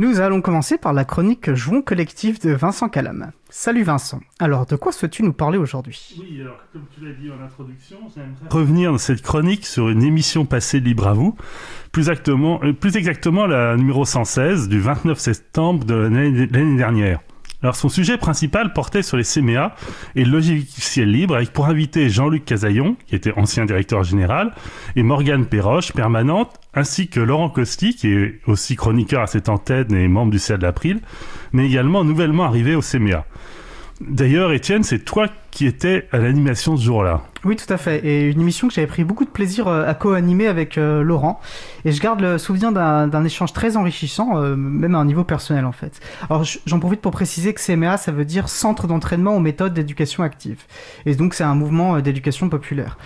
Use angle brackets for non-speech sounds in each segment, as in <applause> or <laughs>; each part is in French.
Nous allons commencer par la chronique Jouons collectif de Vincent Calam. Salut Vincent. Alors, de quoi souhaites-tu nous parler aujourd'hui? Oui, alors, comme tu l'as dit en introduction, j'aimerais revenir dans cette chronique sur une émission passée libre à vous, plus exactement, euh, plus exactement la numéro 116 du 29 septembre de l'année dernière. Alors son sujet principal portait sur les CMA et le logiciel libre avec pour invité Jean-Luc Casaillon, qui était ancien directeur général, et Morgane Perroche, permanente, ainsi que Laurent Costi, qui est aussi chroniqueur à cette antenne et membre du CA de l'April, mais également nouvellement arrivé au CMA. D'ailleurs, Étienne, c'est toi qui étais à l'animation ce jour-là. Oui, tout à fait. Et une émission que j'avais pris beaucoup de plaisir euh, à co-animer avec euh, Laurent. Et je garde le souvenir d'un échange très enrichissant, euh, même à un niveau personnel en fait. Alors j'en profite pour préciser que CMA, ça veut dire Centre d'entraînement aux méthodes d'éducation active. Et donc c'est un mouvement d'éducation populaire.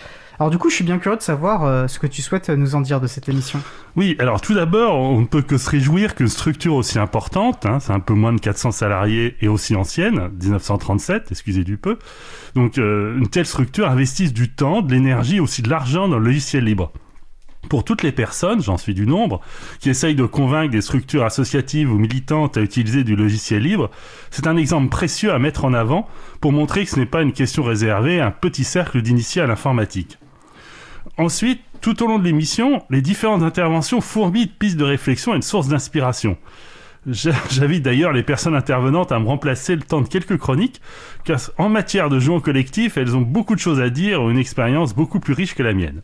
Alors du coup, je suis bien curieux de savoir euh, ce que tu souhaites nous en dire de cette émission. Oui, alors tout d'abord, on ne peut que se réjouir qu'une structure aussi importante, hein, c'est un peu moins de 400 salariés et aussi ancienne, 1937, excusez du peu, donc euh, une telle structure investisse du temps, de l'énergie, aussi de l'argent dans le logiciel libre pour toutes les personnes, j'en suis du nombre, qui essayent de convaincre des structures associatives ou militantes à utiliser du logiciel libre, c'est un exemple précieux à mettre en avant pour montrer que ce n'est pas une question réservée à un petit cercle d'initiés à l'informatique. Ensuite, tout au long de l'émission, les différentes interventions fourmillent de pistes de réflexion et de sources d'inspiration. <laughs> J'invite d'ailleurs les personnes intervenantes à me remplacer le temps de quelques chroniques, car en matière de jeux collectif, elles ont beaucoup de choses à dire une expérience beaucoup plus riche que la mienne.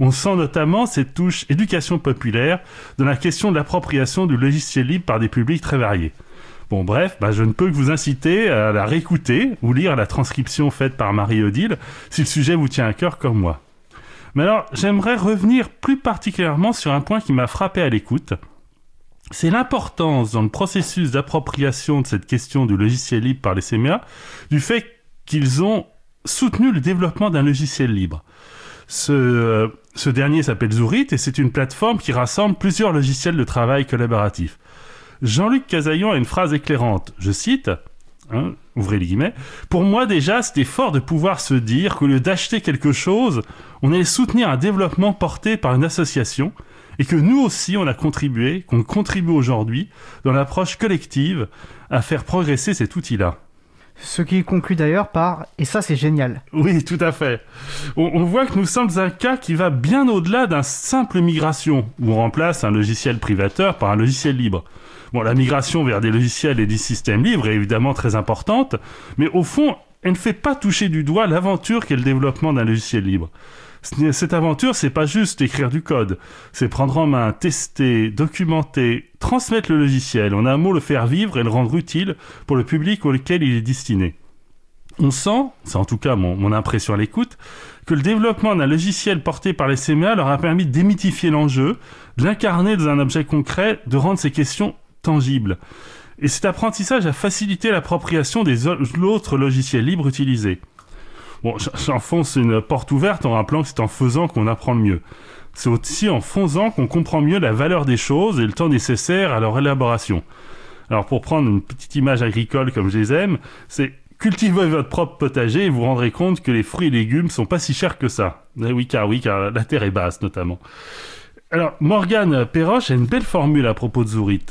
On sent notamment cette touche éducation populaire dans la question de l'appropriation du logiciel libre par des publics très variés. Bon bref, bah, je ne peux que vous inciter à la réécouter ou lire la transcription faite par Marie-Odile si le sujet vous tient à cœur comme moi. Mais alors, j'aimerais revenir plus particulièrement sur un point qui m'a frappé à l'écoute. C'est l'importance dans le processus d'appropriation de cette question du logiciel libre par les CMA du fait qu'ils ont soutenu le développement d'un logiciel libre. Ce, euh, ce dernier s'appelle Zourit et c'est une plateforme qui rassemble plusieurs logiciels de travail collaboratif. Jean-Luc Casaillon a une phrase éclairante, je cite, hein, ouvrez les guillemets, pour moi déjà c'était fort de pouvoir se dire qu'au lieu d'acheter quelque chose, on allait soutenir un développement porté par une association et que nous aussi on a contribué, qu'on contribue aujourd'hui dans l'approche collective à faire progresser cet outil-là. Ce qui conclut d'ailleurs par et ça c'est génial. Oui, tout à fait. On, on, voit que nous sommes un cas qui va bien au-delà d'un simple migration où on remplace un logiciel privateur par un logiciel libre. Bon, la migration vers des logiciels et des systèmes libres est évidemment très importante, mais au fond, elle ne fait pas toucher du doigt l'aventure qu'est le développement d'un logiciel libre. Cette aventure, c'est pas juste écrire du code, c'est prendre en main, tester, documenter, transmettre le logiciel, en un mot le faire vivre et le rendre utile pour le public auquel il est destiné. On sent, c'est en tout cas mon, mon impression à l'écoute, que le développement d'un logiciel porté par les CMA leur a permis de démythifier l'enjeu, de l'incarner dans un objet concret, de rendre ces questions tangibles. Et cet apprentissage a facilité l'appropriation des autres logiciels libres utilisés. Bon, j'enfonce une porte ouverte en rappelant que c'est en faisant qu'on apprend le mieux. C'est aussi en faisant qu'on comprend mieux la valeur des choses et le temps nécessaire à leur élaboration. Alors pour prendre une petite image agricole comme je les aime, c'est cultivez votre propre potager et vous rendrez compte que les fruits et légumes sont pas si chers que ça. Eh oui, car oui, car la terre est basse notamment. Alors, Morgane Perroche a une belle formule à propos de Zourit.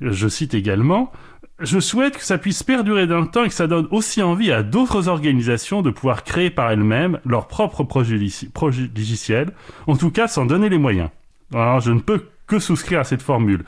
Je cite également je souhaite que ça puisse perdurer dans le temps et que ça donne aussi envie à d'autres organisations de pouvoir créer par elles-mêmes leur propre projet logiciel, en tout cas sans donner les moyens. Alors je ne peux que souscrire à cette formule.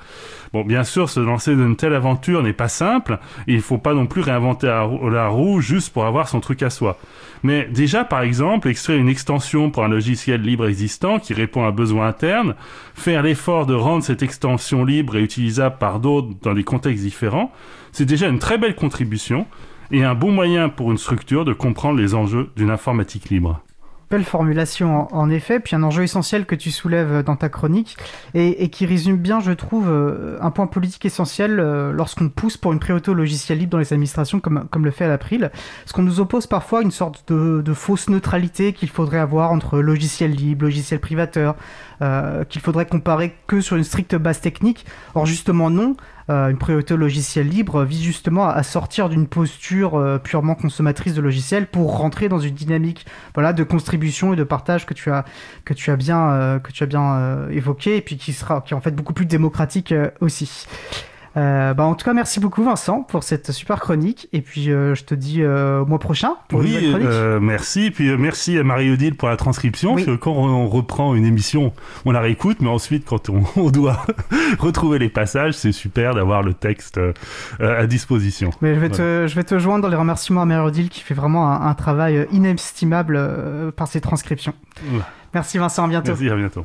Bon, bien sûr, se lancer dans une telle aventure n'est pas simple, et il ne faut pas non plus réinventer la roue juste pour avoir son truc à soi. Mais déjà, par exemple, extraire une extension pour un logiciel libre existant qui répond à un besoin interne, faire l'effort de rendre cette extension libre et utilisable par d'autres dans des contextes différents, c'est déjà une très belle contribution et un bon moyen pour une structure de comprendre les enjeux d'une informatique libre. Belle formulation en effet, puis un enjeu essentiel que tu soulèves dans ta chronique et, qui résume bien, je trouve, euh, un point politique essentiel euh, lorsqu'on pousse pour une au logiciel libre dans les administrations comme, comme le fait à l'April. Ce qu'on nous oppose parfois une sorte de, de fausse neutralité qu'il faudrait avoir entre logiciel libre, logiciel privateur, euh, qu'il faudrait comparer que sur une stricte base technique. Or justement non. Euh, une priorité au logiciel libre vise justement à sortir d'une posture euh, purement consommatrice de logiciels pour rentrer dans une dynamique voilà de contribution et de partage que tu as que tu as bien que tu as bien évoqué et puis qui sera qui est en fait beaucoup plus démocratique aussi. Euh, bah, en tout cas, merci beaucoup Vincent pour cette super chronique. Et puis euh, je te dis euh, au mois prochain pour une Oui, nouvelle chronique. merci. Puis euh, merci à Marie-Odile pour la transcription. Oui. Parce que quand on reprend une émission, on la réécoute, mais ensuite, quand on, <laughs> on doit <laughs> retrouver les passages, c'est super d'avoir le texte à disposition. Mais je vais, te, je vais te joindre dans les remerciements à Merodil qui fait vraiment un, un travail inestimable par ses transcriptions. Ouais. Merci Vincent, à bientôt. Merci, à bientôt.